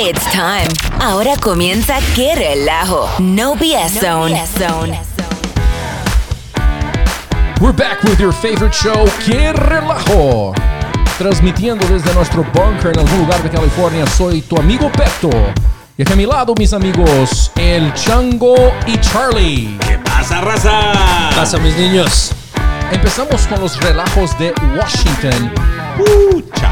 It's time. Ahora comienza Qué Relajo. No BS Zone. We're back with your favorite show, Qué Relajo. Transmitiendo desde nuestro bunker en algún lugar de California, soy tu amigo Peto. Y aquí a mi lado, mis amigos, el Chango y Charlie. ¿Qué pasa, raza? pasa, mis niños? Empezamos con los relajos de Washington. Uh.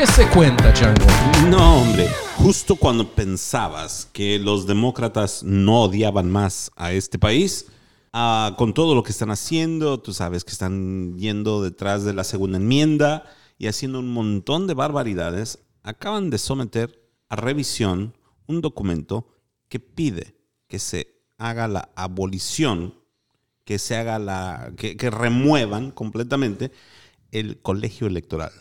¿Qué se cuenta, Chango? No, hombre. Justo cuando pensabas que los demócratas no odiaban más a este país, ah, con todo lo que están haciendo, tú sabes que están yendo detrás de la segunda enmienda y haciendo un montón de barbaridades, acaban de someter a revisión un documento que pide que se haga la abolición, que se haga la, que, que remuevan completamente el colegio electoral.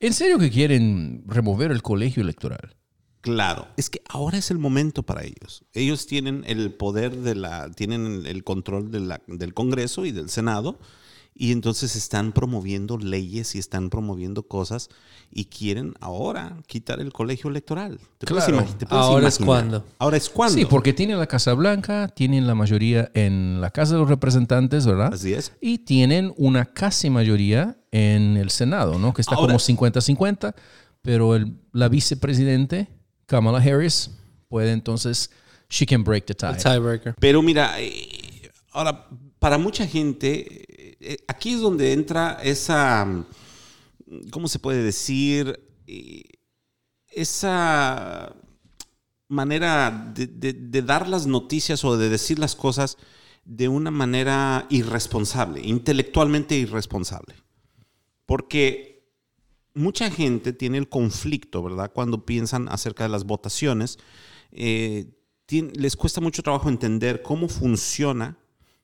¿En serio que quieren remover el colegio electoral? Claro, es que ahora es el momento para ellos. Ellos tienen el poder de la, tienen el control de la- del Congreso y del Senado, y entonces están promoviendo leyes y están promoviendo cosas y quieren ahora quitar el colegio electoral. ¿Te puedes Claro. imagi- te puedes Ahora es cuando. Ahora es cuando. Sí, porque tienen la Casa Blanca, tienen la mayoría en la Casa de los Representantes, ¿verdad? Así es. Y tienen una casi mayoría en el Senado, ¿no? Que está Ahora- como 50-50, pero el- la vicepresidente, Kamala Harris, puede entonces, she can break the tie. Tiebreaker. Pero mira, eh, ahora, para mucha gente, aquí es donde entra esa, mm, ¿cómo se puede decir? Eh, Esa manera de, dar las noticias o de decir las cosas de una manera irresponsable, intelectualmente irresponsable. Porque mucha gente tiene el conflicto, ¿verdad? Cuando piensan acerca de las votaciones, eh, les cuesta mucho trabajo entender cómo funciona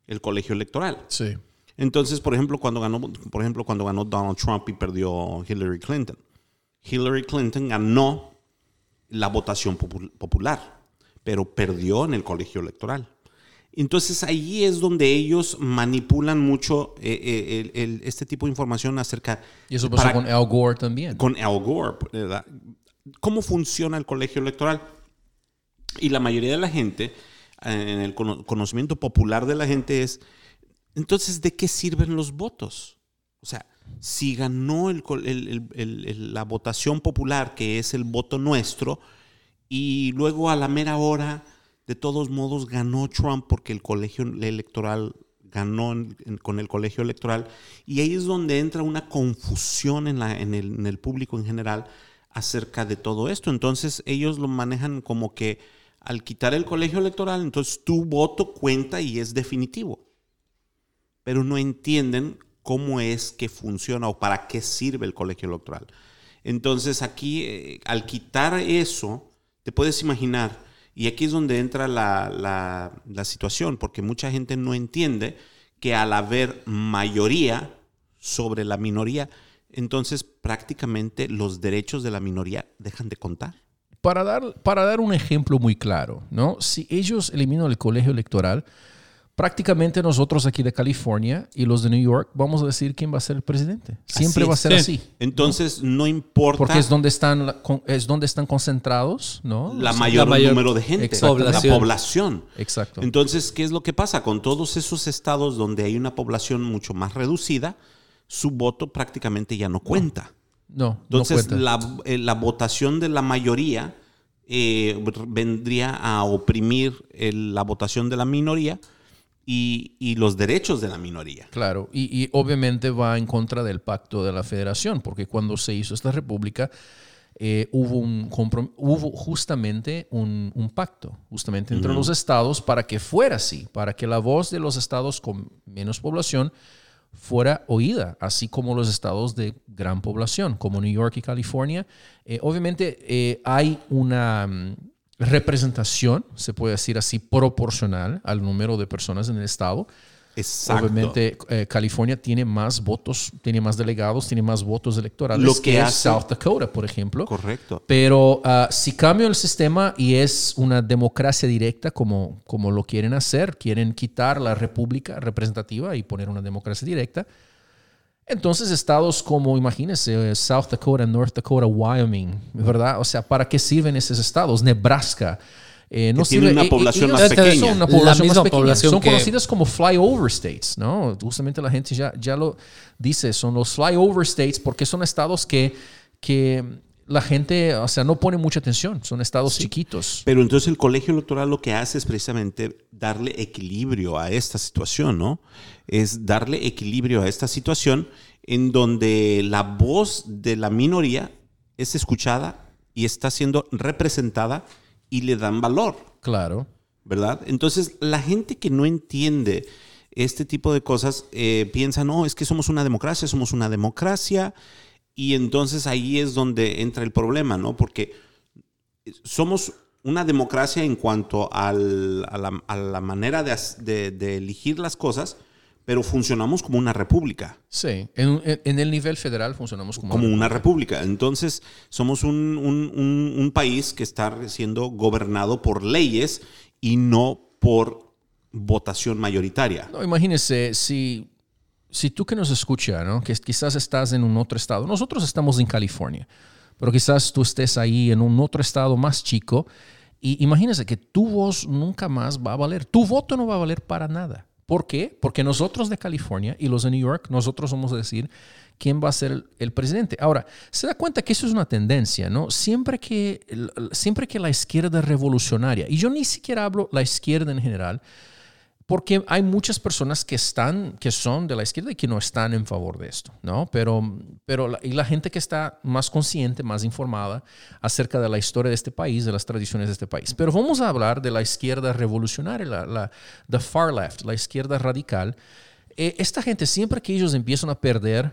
el colegio electoral. Sí. Entonces, por ejemplo, cuando ganó, por ejemplo, cuando ganó Donald Trump y perdió Hillary Clinton. Hillary Clinton ganó la votación popu- popular, pero perdió en el colegio electoral. Entonces ahí es donde ellos manipulan mucho eh, eh, el- el- este tipo de información acerca Y eso pasó para- con Al Gore también. con Al Gore. ¿verdad? ¿Cómo funciona el colegio electoral? Y la mayoría de la gente, eh, en el cono- conocimiento popular de la gente es, entonces, ¿de qué sirven los votos? O sea, si ganó el la votación popular, que es el voto nuestro, y luego a la mera hora, de todos modos, ganó Trump porque el colegio electoral ganó con el colegio electoral. Y ahí es donde entra una confusión en, la- en el, en el público en general acerca de todo esto. Entonces ellos lo manejan como que al quitar el colegio electoral, entonces tu voto cuenta y es definitivo. Pero no entienden cómo es que funciona o para qué sirve el colegio electoral. Entonces aquí, eh, al quitar eso, te puedes imaginar, y aquí es donde entra la, la- la situación, porque mucha gente no entiende que al haber mayoría sobre la minoría, entonces prácticamente los derechos de la minoría dejan de contar. Para dar, para dar un ejemplo muy claro, ¿no? Si ellos eliminan el colegio electoral, prácticamente nosotros aquí de California y los de New York vamos a decir quién va a ser el presidente. Siempre Así va a ser Sí. así. Entonces no importa Porque es donde están, es donde están concentrados, ¿no? la mayor, mayor- número de gente, la población. Exacto. Entonces, ¿qué es lo que pasa? Con todos esos estados donde hay una población mucho más reducida, su voto prácticamente ya no cuenta. No, Entonces, no cuenta. la, eh, la votación de la mayoría eh, vendría a oprimir el- la votación de la minoría y, y los derechos de la minoría. Claro, y, y obviamente va en contra del pacto de la federación, porque cuando se hizo esta república eh, hubo, un hubo justamente un, un pacto, justamente entre los estados, para que fuera así, para que la voz de los estados con menos población fuera oída, así como los estados de gran población, como New York y California. Eh, obviamente eh, hay una mm, representación, se puede decir así, proporcional al número de personas en el estado. Exacto. Obviamente eh, California tiene más votos, tiene más delegados, tiene más votos electorales Lo que, que hace- South Dakota, por ejemplo. Correcto. Pero ah, si cambio el sistema y es una democracia directa como, como lo quieren hacer, quieren quitar la república representativa y poner una democracia directa, Entonces, estados como, imagínense, South Dakota, North Dakota, Wyoming, ¿verdad? O sea, ¿para qué sirven esos estados? Nebraska. Eh, no sirve- una eh, población más son pequeña. una La población misma más pequeña. población Son que- conocidas como flyover states, ¿no? Justamente la gente ya, ya lo dice, son los flyover states porque son estados que, que la gente, o sea, no pone mucha atención, son estados chiquitos. Pero entonces el colegio electoral lo que hace es precisamente darle equilibrio a esta situación, ¿no? Es darle equilibrio a esta situación en donde la voz de la minoría es escuchada y está siendo representada y le dan valor, Claro. ¿verdad? Entonces la gente que no entiende este tipo de cosas eh, piensa, no, es que somos una democracia, somos una democracia. Y entonces ahí es donde entra el problema, ¿no? Porque somos una democracia en cuanto al- a, la, a la manera de, as- de- de elegir las cosas, pero funcionamos como una república, Sí, en, el nivel federal funcionamos como, como una república. Entonces somos un, un- un- un país que está siendo gobernado por leyes y no por votación mayoritaria. No, imagínese, si, si tú que nos escucha, ¿no? que quizás estás en un otro estado, nosotros estamos en California, pero quizás tú estés ahí en un otro estado más chico y imagínese que tu voz nunca más va a valer, tu voto no va a valer para nada. ¿Por qué? Porque nosotros de California y los de New York, nosotros vamos a decir quién va a ser el, presidente. Ahora, se da cuenta que eso es una tendencia, ¿no? Siempre que, siempre que la izquierda revolucionaria, y yo ni siquiera hablo la izquierda en general, porque hay muchas personas que están, que son de la izquierda y que no están en favor de esto, ¿no? Pero, pero la, y la gente que está más consciente, más informada acerca de la historia de este país, de las tradiciones de este país. Pero vamos a hablar de la izquierda revolucionaria, la, la the far left, la izquierda radical. Eh, esta gente, siempre que ellos empiezan a perder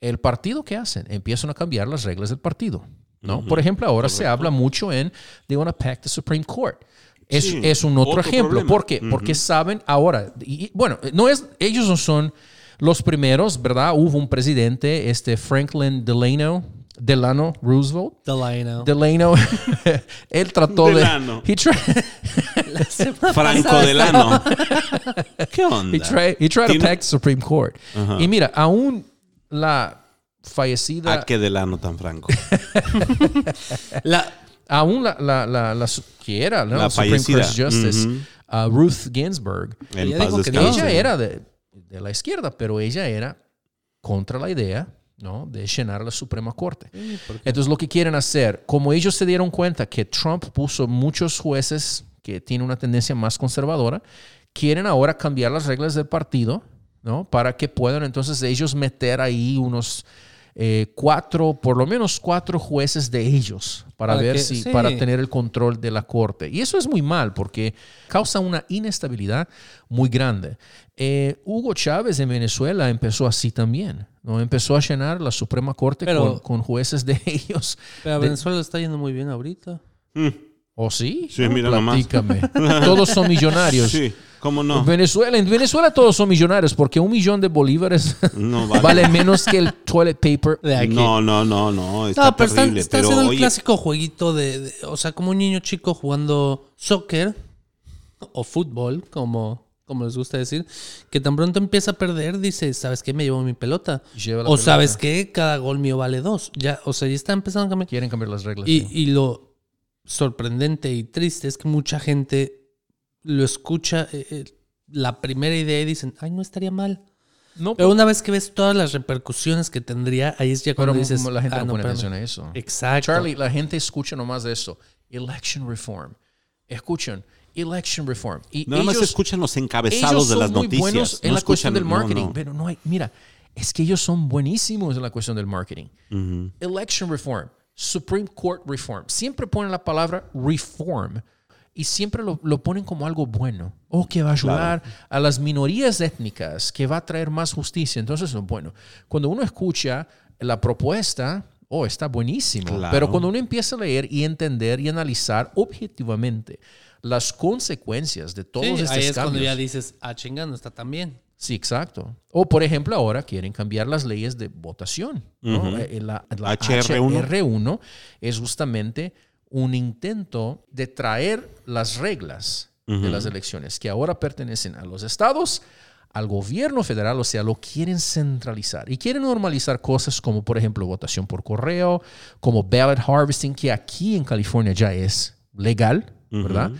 el partido, ¿qué hacen? Empiezan a cambiar las reglas del partido, ¿no? Por ejemplo, ahora se habla mucho en they want to pack the Supreme Court. Es, Sí, es un otro, otro ejemplo. problema. ¿Por qué? Porque saben ahora, y, bueno, no es, ellos no son los primeros, ¿verdad? Hubo un presidente, este Franklin Delano, Delano Roosevelt. Delano. Delano, él trató Delano. de... He Franco pasada Delano. ¿Qué onda? he tried, he tried to Tiene- pack the Supreme Court. Y mira, aún la fallecida... Ah, qué Delano tan franco. La, aún la, la, la, la que era ¿no? La Supreme Court. Justice, uh, Ruth Ginsburg, En Ella paz dijo que ella era de, de la izquierda, pero ella era contra la idea ¿no? de llenar la Suprema Corte. Entonces lo que quieren hacer, como ellos se dieron cuenta que Trump puso muchos jueces que tienen una tendencia más conservadora, quieren ahora cambiar las reglas del partido, ¿no? Para que puedan entonces ellos meter ahí unos eh, cuatro, por lo menos cuatro jueces de ellos para, Para ver que- si, sí. para tener el control de la corte. Y eso es muy mal porque causa una inestabilidad muy grande. Eh, Hugo Chávez en Venezuela empezó así también, ¿no? Empezó a llenar la Suprema Corte Pero- con, con jueces de ellos. pero De- Venezuela está yendo muy bien ahorita. ¿O sí? Sí, mira nomás. Platícame. Todos son millonarios. Sí, ¿cómo no? Venezuela, en Venezuela todos son millonarios porque un millón de bolívares No vale. vale menos que el toilet paper. De aquí. No, no, no, no. Está No, pero están, terrible. pero haciendo el clásico jueguito de, de- O sea, como un niño chico jugando soccer o fútbol, como, como les gusta decir, que tan pronto empieza a perder, dice, ¿sabes qué? Me llevo mi pelota. Lleva la o pelota. ¿sabes qué? Cada gol mío vale dos. Ya, o sea, ya está empezando a cambiar. Quieren cambiar las reglas. Y, sí. y lo sorprendente y triste es que mucha gente lo escucha eh, eh, la primera idea y dicen, ay, no estaría mal. no, Pero una vez que ves todas las repercusiones que tendría, ahí es ya pero cuando dices, la gente "Ah, no, pone espérame". atención a eso. Exacto. Charlie, la gente escucha nomás de eso. Election reform. Escuchan. Election reform. Y Nada más ellos- escuchan los ellos encabezados de las muy noticias. buenos en No la cuestión del no, marketing, no. pero no hay, mira, es que ellos son buenísimos en la cuestión del marketing. Election reform, Supreme Court reform, siempre ponen la palabra reform y siempre lo, lo ponen como algo bueno o que va a ayudar a las minorías étnicas, que va a traer más justicia. Entonces, bueno, cuando uno escucha la propuesta, oh, está buenísimo. Claro. Pero cuando uno empieza a leer y entender y analizar objetivamente las consecuencias de todos Sí, estos ahí es cuando cambios. ya dices, ah, chingando, está tan bien. Sí, exacto. O por ejemplo, ahora quieren cambiar las leyes de votación. ¿no? Eh, La, la HR1. HR1 es justamente un intento de traer las reglas de las elecciones que ahora pertenecen a los estados al gobierno federal, o sea, lo quieren centralizar y quieren normalizar cosas como, por ejemplo, votación por correo, como ballot harvesting, que aquí en California ya es legal, ¿verdad?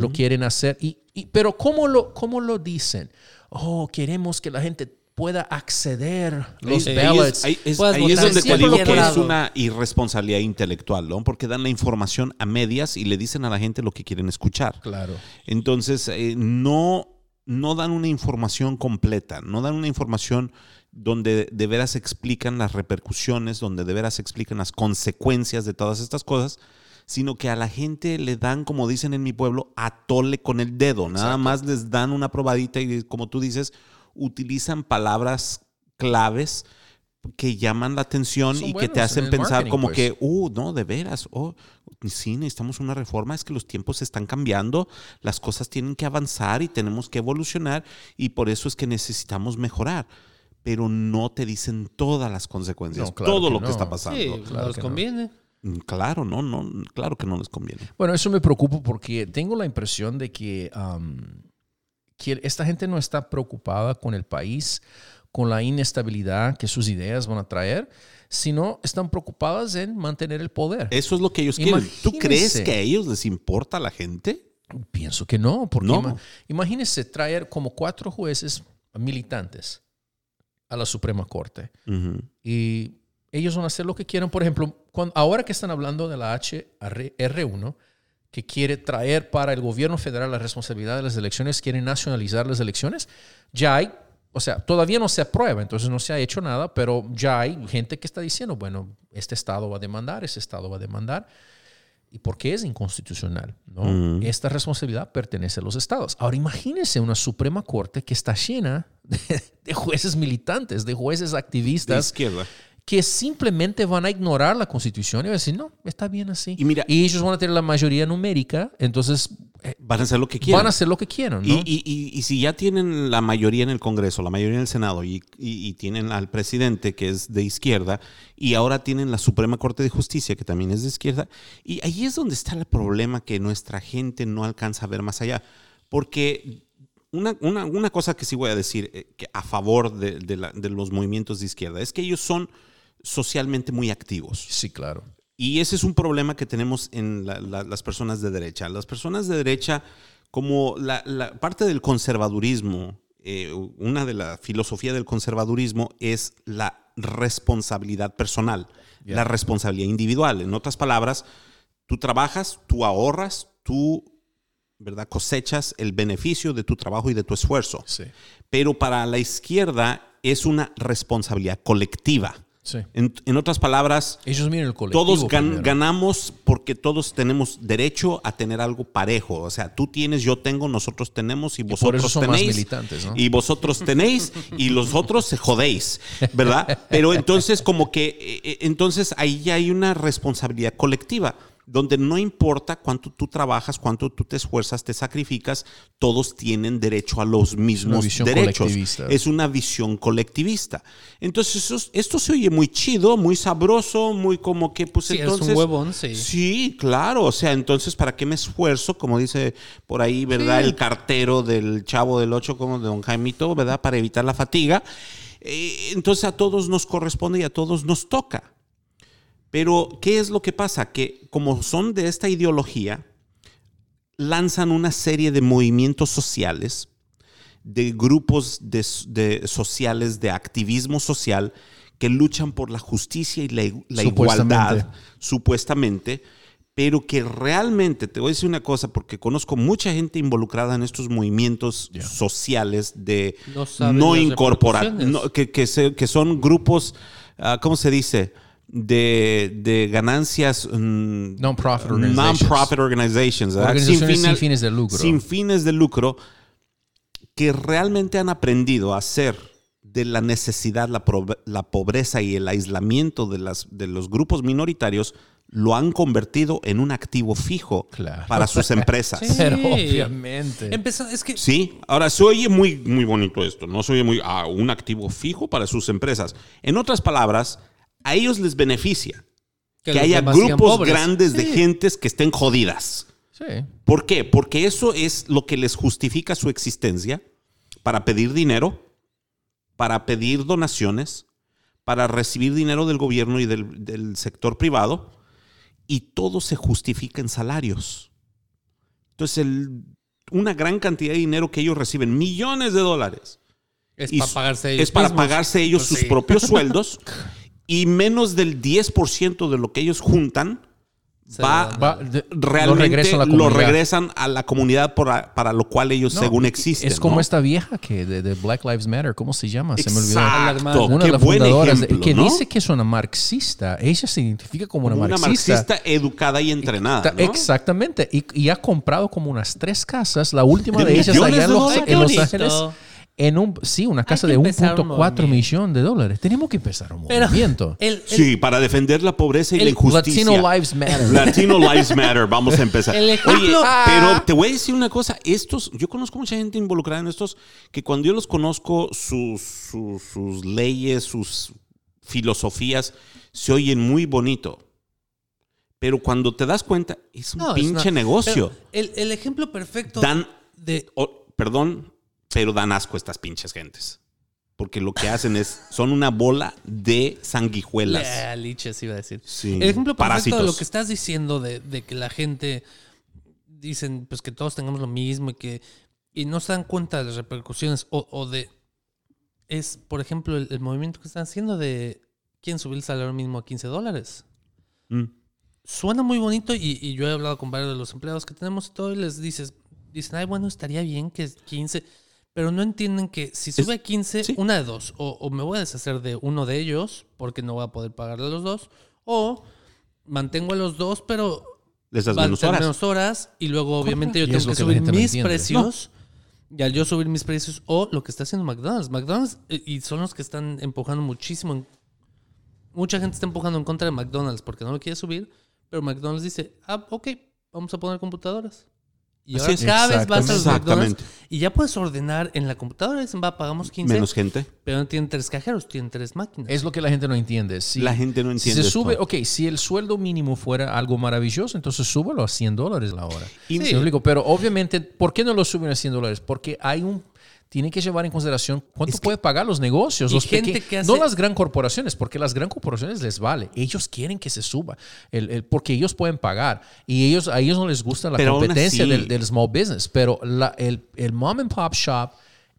Lo quieren hacer. Y, y- pero ¿cómo lo, ¿cómo lo dicen? Oh, queremos que la gente pueda acceder los Ahí- ahí ballots. es, ahí es- ahí donde te digo que es una irresponsabilidad intelectual, ¿no? Porque dan la información a medias y le dicen a la gente lo que quieren escuchar. Claro. Entonces, eh, no, no dan una información completa, no dan una información donde de veras explican las repercusiones, donde de veras explican las consecuencias de todas estas cosas, sino que a la gente le dan, como dicen en mi pueblo, atole con el dedo. Nada más les dan una probadita y, como tú dices, utilizan palabras claves que llaman la atención Son y que te hacen pensar como pues. que, uh, no, de veras, oh, sí, necesitamos una reforma, es que los tiempos están cambiando, las cosas tienen que avanzar y tenemos que evolucionar y por eso es que necesitamos mejorar. Pero no te dicen todas las consecuencias, No, claro todo que lo que no. está pasando. Sí, claro no les que no. conviene. Mm, Claro, no, no, claro que no les conviene. Bueno, eso me preocupa porque tengo la impresión de que, um, que esta gente no está preocupada con el país, con la inestabilidad que sus ideas van a traer, sino están preocupadas en mantener el poder. Eso es lo que ellos quieren. ¿Tú crees que a ellos les importa la gente? Pienso que no, porque No. ima- imagínense traer como cuatro jueces militantes a la Suprema Corte y ellos van a hacer lo que quieran. Por ejemplo, cuando, ahora que están hablando de la HR1, que quiere traer para el gobierno federal la responsabilidad de las elecciones, quiere nacionalizar las elecciones, ya hay, o sea, todavía no se aprueba, entonces no se ha hecho nada, pero ya hay gente que está diciendo, bueno, este estado va a demandar, ese estado va a demandar. ¿Y por qué es inconstitucional? ¿no? Esta responsabilidad pertenece a los estados. Ahora imagínense una Suprema Corte que está llena de, de jueces militantes, de jueces De activistas izquierda. Que simplemente van a ignorar la constitución y van a decir, no, está bien así. Y mira- ellos van a tener la mayoría numérica, entonces eh, Van a hacer lo que quieran. van a hacer lo que quieran. ¿no? Y, y- y- y si ya tienen la mayoría en el Congreso, la mayoría en el Senado y, y- y tienen al presidente que es de izquierda y ahora tienen la Suprema Corte de Justicia que también es de izquierda, y ahí es donde está el problema que nuestra gente no alcanza a ver más allá. Porque una, una- una cosa que sí voy a decir eh, que a favor de, de la- de los movimientos de izquierda es que ellos son socialmente muy activos. sí, claro. Y ese es un problema que tenemos en la- la- las personas de derecha. Las personas de derecha, como la, la parte del conservadurismo, eh, una de la filosofía del conservadurismo es la responsabilidad personal, la responsabilidad individual. En otras palabras, tú trabajas, tú ahorras, tú ¿verdad? cosechas el beneficio de tu trabajo y de tu esfuerzo. Sí. Pero para la izquierda es una responsabilidad colectiva. Sí. En, en otras palabras, Ellos el todos gan- ganamos porque todos tenemos derecho a tener algo parejo. O sea, tú tienes, yo tengo, nosotros tenemos y vosotros tenéis. Y vosotros tenéis y los otros se jodéis, ¿verdad? Pero entonces como que, eh, eh, entonces ahí ya hay una responsabilidad colectiva donde no importa cuánto tú trabajas, cuánto tú te esfuerzas, te sacrificas, todos tienen derecho a los mismos visión derechos. colectivista. Es una visión colectivista. Entonces, eso- esto se oye muy chido, muy sabroso, muy como que, pues Sí, es un entonces. huevón, sí. Sí, claro. O sea, entonces, ¿para qué me esfuerzo? Como dice por ahí, ¿verdad? El cartero del Chavo del Ocho, como de Don Jaimito, ¿verdad? Para evitar la fatiga. Eh, entonces, a todos nos corresponde y a todos nos toca. Pero, ¿qué es lo que pasa? Que como son de esta ideología, lanzan una serie de movimientos sociales, de grupos de, de sociales, de activismo social, que luchan por la justicia y la, la Supuestamente. igualdad, supuestamente, pero que realmente, te voy a decir una cosa, porque conozco mucha gente involucrada en estos movimientos sociales de No no incorporar, no, que, que, se- que son grupos, ah, ¿cómo se dice? De, de ganancias mm, Non-profit organizations. non-profit organizations. Organizaciones sin fines de lucro. Sin fines de lucro, que realmente han aprendido a hacer de la necesidad, la, la pobreza y el aislamiento de, las, de los grupos minoritarios, lo han convertido en un activo fijo Claro. para sus empresas. Sí. Pero obviamente. Empezó, es que Sí, ahora se oye muy, muy bonito esto, no se oye muy, ah, un activo fijo para sus empresas. En otras palabras, a ellos les beneficia que, haya grupos grandes de gentes que estén jodidas. Sí. ¿Por qué? Porque eso es lo que les justifica su existencia, para pedir dinero, para pedir donaciones, para recibir dinero del gobierno y del, del sector privado, y todo se justifica en salarios. Entonces, el- una gran cantidad de dinero que ellos reciben, millones de dólares, Es para pagarse ellos es para mismos. pagarse ellos Pues sus sí. propios sueldos, y menos del 10% de lo que ellos juntan Se va, lo Va- de- lo realmente regresan a la lo comunidad. regresan a la comunidad por- para lo cual ellos No, según existen. Es como ¿no? esta vieja que de, de Black Lives Matter, ¿cómo se llama? Se me olvidó. Exacto. Una Qué de las buen fundadoras ejemplo, que ¿no? dice que es una marxista. Ella se identifica como, Como una una marxista. marxista educada y entrenada. Exactamente. Y, y ha comprado como unas tres casas. La última de, ¿De ellas allá en Los, en Los Ángeles. En un, sí, una casa de empezar un 1.4 movimiento. millón de dólares. Tenemos que empezar un Pero movimiento. el, el- Sí, para defender la pobreza y la injusticia. Latino Lives Matter. Latino Lives Matter, vamos a empezar. El Oye, ejemplo- pero te voy a decir una cosa, estos, yo conozco mucha gente involucrada en estos, que cuando yo los conozco, sus, sus, sus leyes, sus filosofías, se oyen muy bonito. Pero cuando te das cuenta, es un no, pinche negocio. El, el ejemplo perfecto Dan, de perdón, pero dan asco estas pinches gentes. Porque lo que hacen es, son una bola de sanguijuelas. La liches iba a decir. Sí. El ejemplo perfecto Parásitos. de lo que estás diciendo de, de que la gente dicen pues que todos tengamos lo mismo y que y no se dan cuenta de las repercusiones o, o de es por ejemplo el, el movimiento que están haciendo de quién subir el salario mínimo a 15 dólares. Mm. Suena muy bonito y, y yo he hablado con varios de los empleados que tenemos y todo y les dices, dicen, ay bueno, estaría bien que es 15, pero no entienden que si sube a 15, sí. una de dos, o, o me voy a deshacer de uno de ellos porque no voy a poder pagarle a los dos, o mantengo a los dos, pero Les das van a menos horas. menos horas y luego obviamente yo tengo que subir no mis entiende. precios. Y al yo subir mis precios, o lo que está haciendo McDonald's. McDonald's, eh, y son los que están empujando muchísimo. en- mucha gente está empujando en contra de McDonald's porque no lo quiere subir. Pero McDonald's dice, ah, ok, vamos a poner computadoras. Y Así ahora es. cada vez vas a los Exactamente. McDonald's y ya puedes ordenar en la computadora. Dicen, va, pagamos 15. Menos gente. Pero no tienen tres cajeros, tienen tres máquinas. Es lo que la gente no entiende. Si, La gente no si entiende se esto. sube, ok, si el sueldo mínimo fuera algo maravilloso, entonces súbalo a 100 dólares la hora. Y- ¿Sí me explico? Pero obviamente, ¿por qué no lo suben a 100 dólares? Porque hay un... Tienen que llevar en consideración cuánto puede pagar los negocios, los gente que hace- no las gran corporaciones, porque las gran corporaciones les vale. Ellos quieren que se suba, el, el- porque ellos pueden pagar y ellos a ellos no les gusta la Pero competencia así- del, del small business, pero la- el, el mom and pop shop,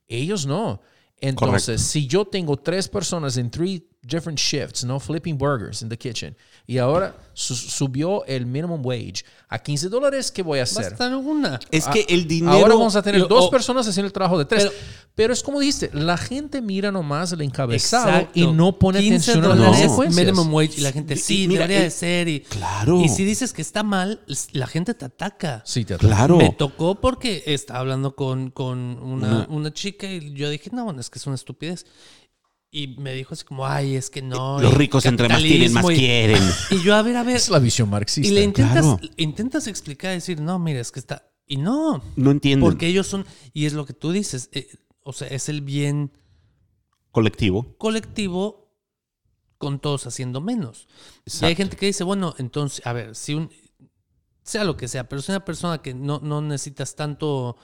ellos no. Entonces, si yo tengo tres personas en three different shifts, ¿no? Flipping burgers in the kitchen, y ahora su- subió el minimum wage a 15 dólares, ¿qué voy a hacer? Una. Es que el dinero. Ahora vamos a tener dos personas haciendo el trabajo de tres. Pero, Pero- es como dijiste, la gente mira nomás el encabezado Exacto. y no pone 15 atención a las dólares consecuencias. minimum wage y la gente sí y mira, debería de ser y claro. y si dices que está mal la gente te ataca Sí, te Claro. me tocó porque estaba hablando con, con una, Una- una chica y yo dije no bueno es que es una estupidez y me dijo así como ay es que no Los ricos entre más tienen, más y- quieren. y yo a ver a ver Es la visión marxista. y le intentas Claro. intentas explicar decir no mira es que está y no No entienden. porque ellos son y es lo que tú dices eh, o sea es el bien Colectivo. colectivo con todos haciendo menos. Y hay gente que dice, bueno, entonces, a ver, si un, sea lo que sea, pero si una persona que no, no necesitas tanto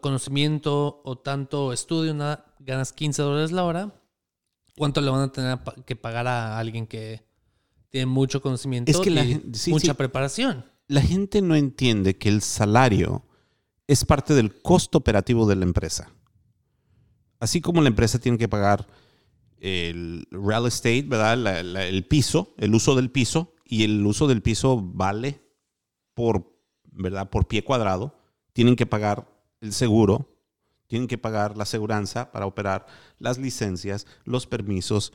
conocimiento o tanto estudio, nada, ganas 15 dólares la hora, ¿cuánto le van a tener que pagar a alguien que tiene mucho conocimiento Es que la y sí, mucha sí. preparación? La gente no entiende que el salario es parte del costo operativo de la empresa. Así como la empresa tiene que pagar el real estate, ¿verdad? La- la- el piso, el uso del piso, y el uso del piso vale por, ¿verdad? Por pie cuadrado. Tienen que pagar el seguro, tienen que pagar la aseguranza para operar, las licencias, los permisos.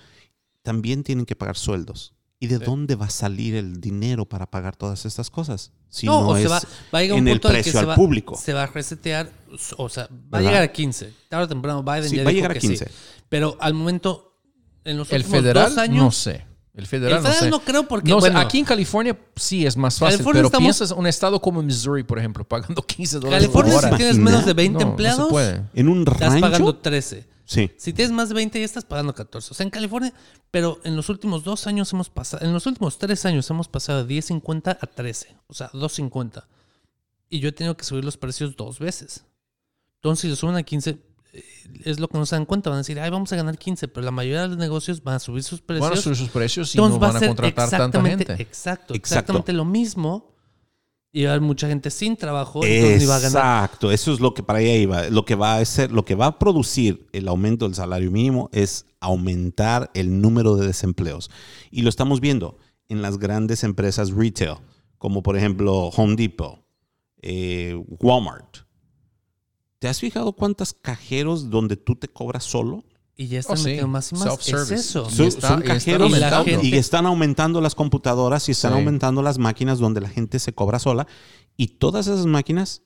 También tienen que pagar sueldos. ¿Y de dónde va a salir el dinero para pagar todas estas cosas? Si no, o es se va, va a llegar en un el en el que precio se al va, público. se va a resetear, o sea, va a llegar a 15. Tarde o temprano Biden Sí, ya va a llegar a que 15. sí. Pero al momento, en los el últimos federal, dos años, no sé. El federal, El federal no sé. no creo porque, No bueno, aquí en California sí es más fácil, California pero estamos- piensas un estado como Missouri, por ejemplo, pagando 15 dólares California por si hora. tienes Imagina. menos de 20 No, no se empleados, puede. En un estás rancho. pagando 13. Sí. Si tienes más de 20 ya estás pagando 14. O sea, en California, pero en los últimos dos años hemos pasado, en los últimos tres años hemos pasado de 10.50 a 13. O sea, 2.50. Y yo he tenido que subir los precios dos veces. Entonces, si lo suben a 15, es lo que no se dan cuenta. Van a decir, ay, vamos a ganar 15, pero la mayoría de los negocios van a subir sus precios. Van a subir sus precios y Entonces no va van a contratar tanta gente. Exacto, Exacto. exactamente lo mismo. Y va a haber mucha gente sin trabajo, ni va a ganar. Exacto, eso es lo que para allá iba. Lo que va a hacer, lo que va a producir el aumento del salario mínimo es aumentar el número de desempleos. Y lo estamos viendo en las grandes empresas retail, como por ejemplo Home Depot, eh, Walmart. ¿Te has fijado cuántos cajeros donde tú te cobras solo? Y ya están Oh, sí. metiendo más y más. Es Self-service. eso. Y Son, está- son y están cajeros aumentando. y están aumentando las computadoras y están Sí. aumentando las máquinas donde la gente se cobra sola. Y todas esas máquinas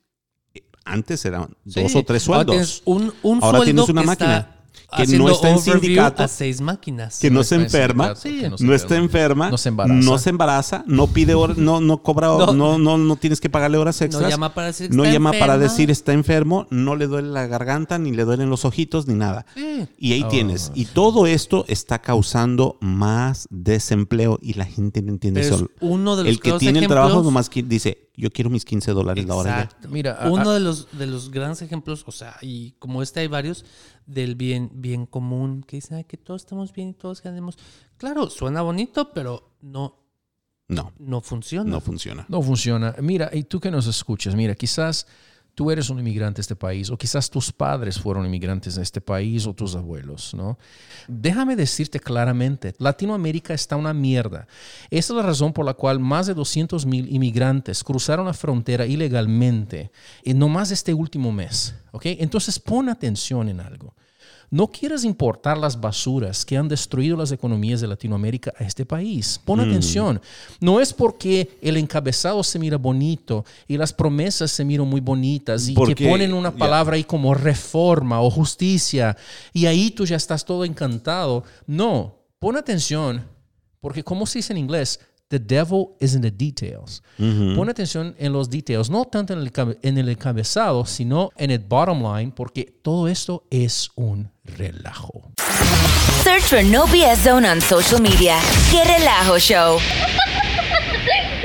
eh, antes eran dos Sí. o tres Ahora sueldos. tienes un, un Ahora sueldo tienes una que máquina está que haciendo no está en sindicato, A seis máquinas. que no se enferma, no está enferma, No se embaraza. no se embaraza, no pide hor- no, no cobra, No. no, no, no, tienes que pagarle horas extras. no llama para decir no para enferma. decir está enfermo, no le duele la garganta, ni le duelen los ojitos, ni nada. Sí. Y ahí Oh, tienes. Y todo esto está causando más desempleo y la gente no entiende eso. uno de los El que tiene el ejemplos- trabajo nomás que dice, yo quiero mis 15 dólares la hora. ya". Exacto. Mira, a- uno a- de los de los grandes ejemplos, o sea, y como este hay varios del bien bien común que dicen "Ay, que todos estamos bien y todos ganemos. Claro, suena bonito, pero no No, no funciona. no funciona. No funciona. Mira, y tú que nos escuchas, mira, quizás tú eres un inmigrante a este país, o quizás tus padres fueron inmigrantes a este país, o tus abuelos, ¿no? Déjame decirte claramente, Latinoamérica está una mierda. Esa es la razón por la cual más de 200 mil inmigrantes cruzaron la frontera ilegalmente en no más este último mes, ¿ok? Entonces pon atención en algo. No quieras importar las basuras que han destruido las economías de Latinoamérica a este país. Pon atención. No es porque el encabezado se mira bonito y las promesas se miran muy bonitas y Porque- que ponen una palabra ahí como reforma o justicia y ahí tú ya estás todo encantado. No, pon atención porque como se dice en inglés, the devil is in the details. Pon atención en los details, no tanto en el, en el encabezado, sino en el bottom line, porque todo esto es un relajo. Search for No BS Zone on social media. ¡Qué relajo show!